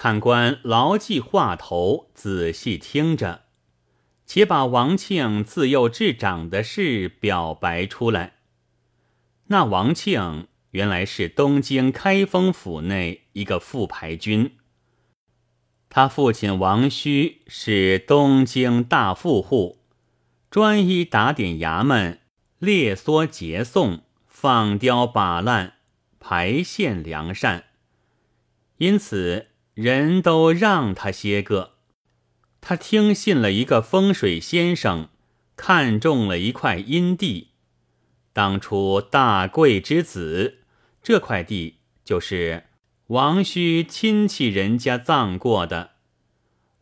看官牢记话头，仔细听着，且把王庆自幼至长的事表白出来。那王庆原来是东京开封府内一个副牌军，他父亲王须是东京大富户，专一打点衙门，列梭结送，放刁把烂，排线良善。因此，人都让他些个。他听信了一个风水先生，看中了一块阴地。当初大贵之子，这块地就是王须亲戚人家葬过的。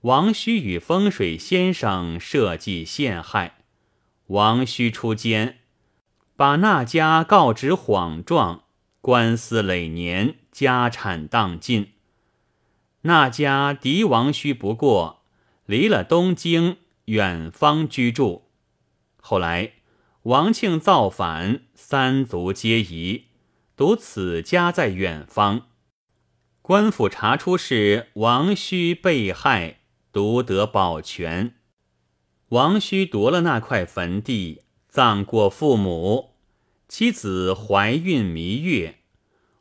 王须与风水先生设计陷害，王须出监，把那家告知谎状，官司累年。家产荡尽，那家敌王须不过，离了东京，远方居住。后来王庆造反，三族皆夷，独此家在远方。官府查出是王须被害，独得保全。王须夺了那块坟地，葬过父母，妻子怀孕弥月。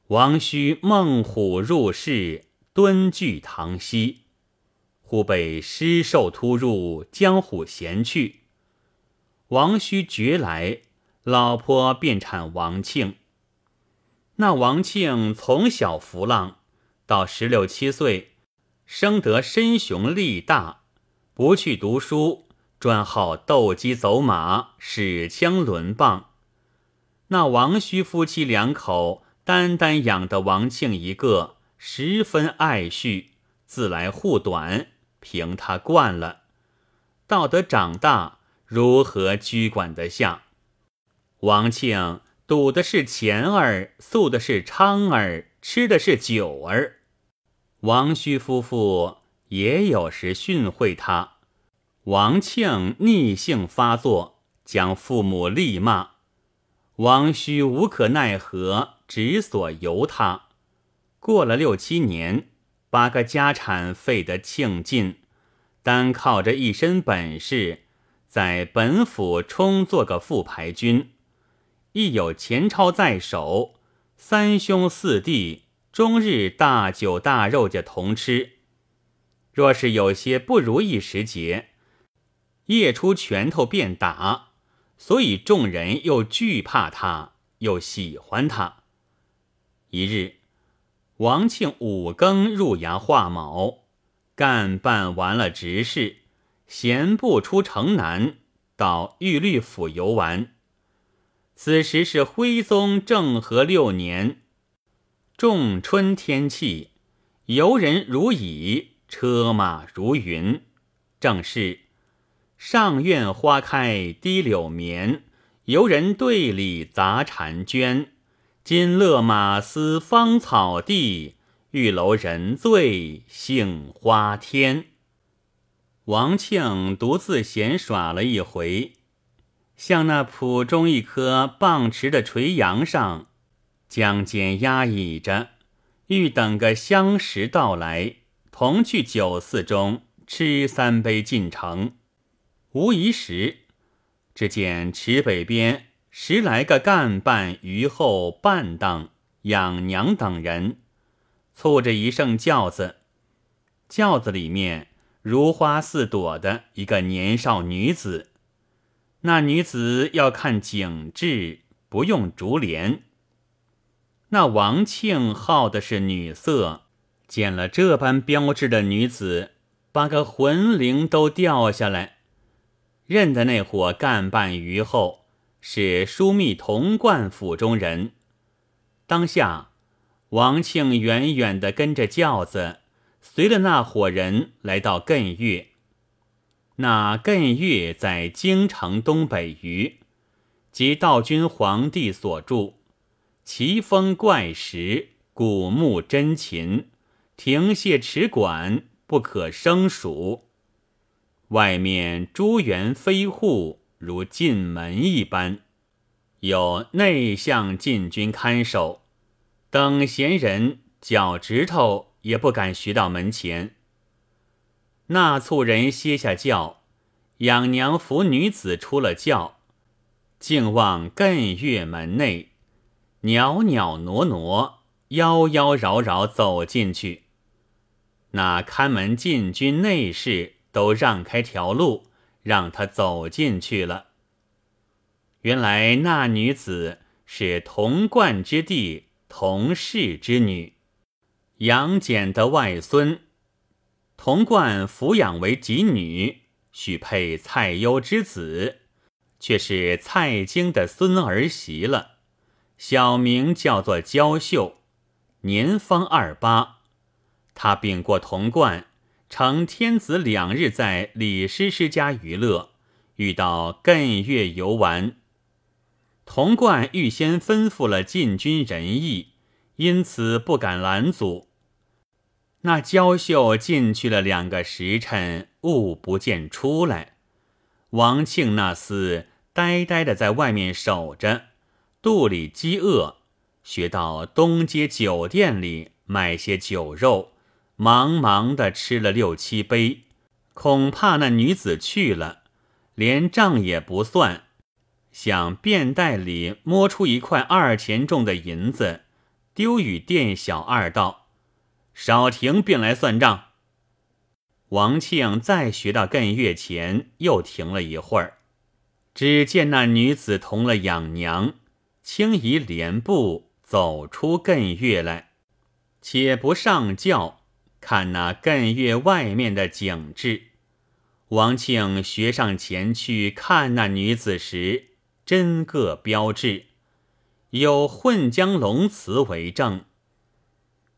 王须梦虎入室，蹲踞堂西，忽被尸兽突入，将虎衔去。王须觉来，老婆便产王庆。那王庆从小浮浪，到十六七岁，生得身雄力大，不去读书，专好斗鸡走马，使枪抡棒。那王须夫妻两口。单单养的王庆一个，十分爱恤，自来护短，凭他惯了。到得长大，如何拘管得下？王庆赌的是钱儿，宿的是娼儿，吃的是酒儿。王须夫妇也有时训诲他，王庆逆性发作，将父母力骂。王须无可奈何。只所由他，过了六七年，把个家产费得庆尽，单靠着一身本事，在本府充做个副牌军，一有钱钞在手，三兄四弟终日大酒大肉家同吃。若是有些不如意时节，夜出拳头便打，所以众人又惧怕他，又喜欢他。一日，王庆五更入衙画卯，干办完了执事，闲步出城南，到玉律府游玩。此时是徽宗政和六年，仲春天气，游人如蚁，车马如云。正是上院花开低柳绵，游人队里杂婵娟。金勒马嘶芳草地，玉楼人醉杏花天。王庆独自闲耍了一回，向那圃中一棵棒池的垂杨上，将肩压倚着，欲等个相识到来，同去酒肆中吃三杯进城。无疑时，只见池北边。十来个干办、余后、伴当、养娘等人，簇着一乘轿子，轿子里面如花似朵的一个年少女子。那女子要看景致，不用竹帘。那王庆好的是女色，见了这般标致的女子，把个魂灵都掉下来，认得那伙干办余后。是枢密童贯府中人。当下，王庆远远地跟着轿子，随了那伙人来到艮岳。那艮岳在京城东北隅，即道君皇帝所住。奇峰怪石，古木珍禽，亭榭池馆不可胜数。外面朱园飞户。如进门一般，有内向禁军看守，等闲人脚趾头也不敢徐到门前。那簇人歇下轿，养娘扶女子出了轿，竟望艮岳门内，袅袅挪挪，妖妖娆娆走进去。那看门禁军内侍都让开条路，让他走进去了。原来那女子是童贯之弟童氏之女，杨戬的外孙。童贯抚养为己女，许配蔡攸之子，却是蔡京的孙儿媳了。小名叫做娇秀，年方二八。他禀过童贯，乘天子两日在李师师家娱乐，遇到艮岳游玩。童贯预先吩咐了禁军仁义，因此不敢拦阻。那娇秀进去了两个时辰，物不见出来。王庆那厮呆呆的在外面守着，肚里饥饿，学到东街酒店里买些酒肉，忙忙的吃了六七杯，恐怕那女子去了，连账也不算，想便袋里摸出一块二钱重的银子，丢与店小二道。少停，便来算账。王庆再学到艮月前，又停了一会儿。只见那女子同了养娘，轻移莲步走出艮月来。且不上轿，看那艮月外面的景致。王庆学上前去看那女子时，真个标致，有混江龙词为证。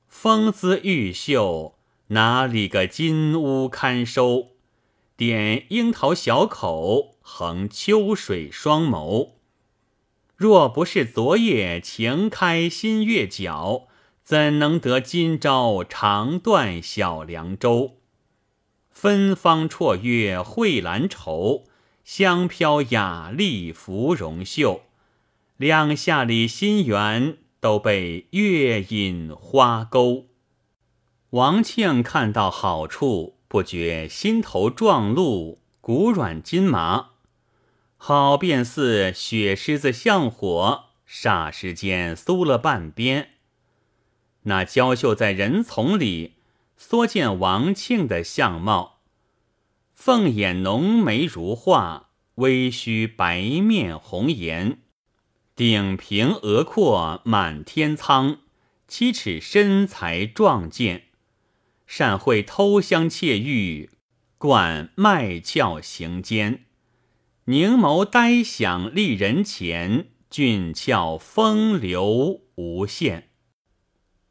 风姿玉秀，哪里个金屋堪收？点樱桃小口，横秋水双眸。若不是昨夜晴开新月角，怎能得今朝长断小凉州？芬芳绰约蕙兰愁，香飘雅丽芙蓉袖。两下里心园。都被月影花勾。王庆看到好处，不觉心头撞鹿，骨软筋麻，好便似雪狮子向火，霎时间酥了半边。那娇秀在人丛里，缩见王庆的相貌，凤眼浓眉如画，微须白面红颜。顶平额阔满天苍，七尺身材壮健，善会偷香窃玉，惯卖俏行奸，凝眸呆想立人前，俊俏风流无限。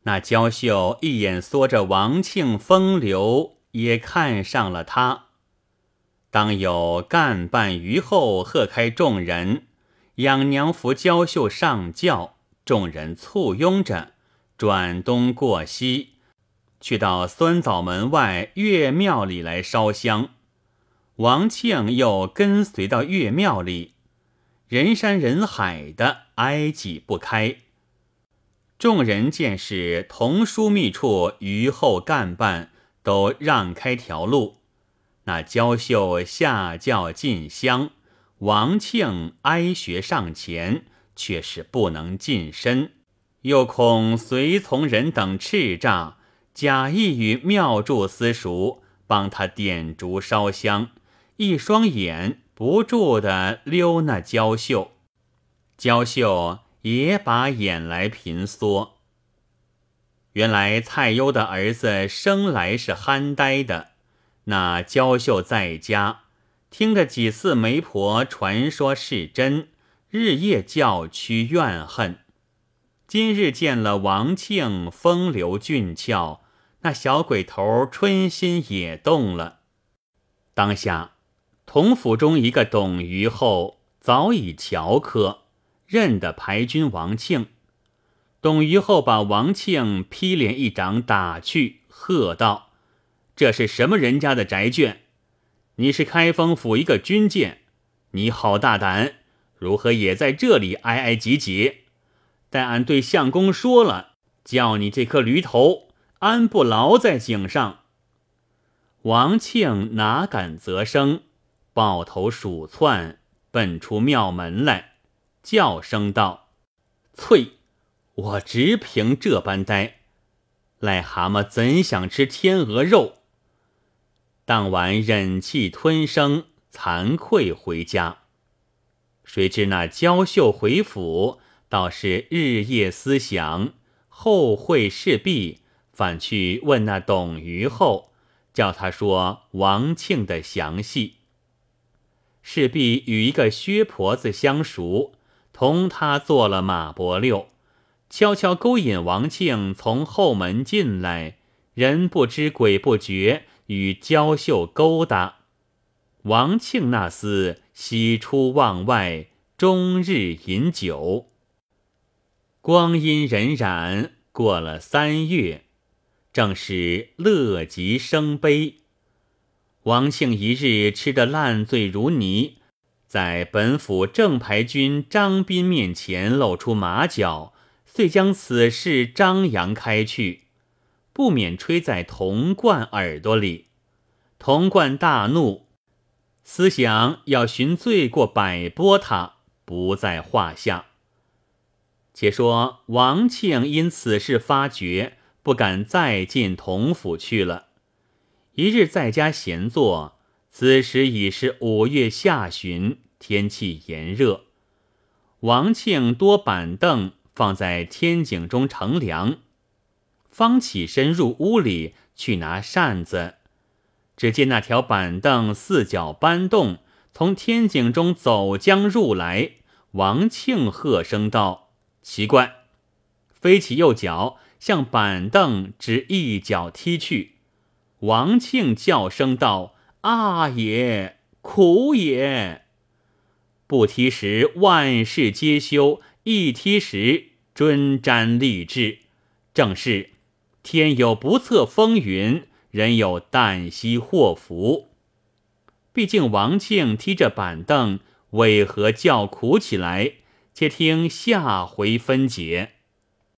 那娇秀一眼缩着王庆风流，也看上了他。当有干半余后喝开众人。养娘扶娇秀上轿，众人簇拥着，转东过西，去到酸枣门外岳庙里来烧香。王庆又跟随到岳庙里，人山人海的挨挤不开。众人见是同枢密处余后干办，都让开条路。那娇秀下轿进香。王庆哀学上前，却是不能近身，又恐随从人等叱咤，假意与庙祝私塾，帮他点烛烧香，一双眼不住的溜那娇秀，娇秀也把眼来频缩。原来蔡攸的儿子生来是憨呆的，那娇秀在家。听得几次媒婆传说是真，日夜叫屈怨恨。今日见了王庆风流俊俏，那小鬼头春心也动了。当下，同府中一个董虞后早已瞧科，认得排军王庆。董虞后把王庆劈脸一掌打去，喝道：“这是什么人家的宅眷？”你是开封府一个军舰，你好大胆，如何也在这里挨挨挤挤？待俺对相公说了，叫你这颗驴头安不牢在井上。王庆哪敢则声，抱头鼠窜，奔出庙门来，叫声道：“翠，我只凭这般呆，癞蛤蟆怎想吃天鹅肉？”当晚忍气吞声，惭愧回家。谁知那娇秀回府，倒是日夜思想，后会事毕，反去问那董虞后。叫他说王庆的详细，势必与一个薛婆子相熟，同他做了马伯六，悄悄勾引王庆从后门进来，人不知鬼不觉，与娇秀勾搭。王庆那厮喜出望外，终日饮酒。光阴荏苒，过了三月。正是乐极生悲。王庆一日吃得烂醉如泥，在本府正牌军张斌面前露出马脚，遂将此事张扬开去，不免吹在童贯耳朵里。童贯大怒，思想要寻罪过摆拨他，不在话下。且说王庆因此事发觉。不敢再进童府去了。一日在家闲坐，此时已是五月下旬，天气炎热。王庆多板凳放在天井中乘凉，方起身入屋里去拿扇子，只见那条板凳四脚搬动，从天井中走将入来。王庆喝声道：“奇怪！”飞起右脚。向板凳只一脚踢去，王庆叫声道：“啊也，苦也！”不踢时万事皆休，一踢时尊瞻立志。正是天有不测风云，人有旦夕祸福。毕竟王庆踢着板凳，为何叫苦起来？且听下回分解。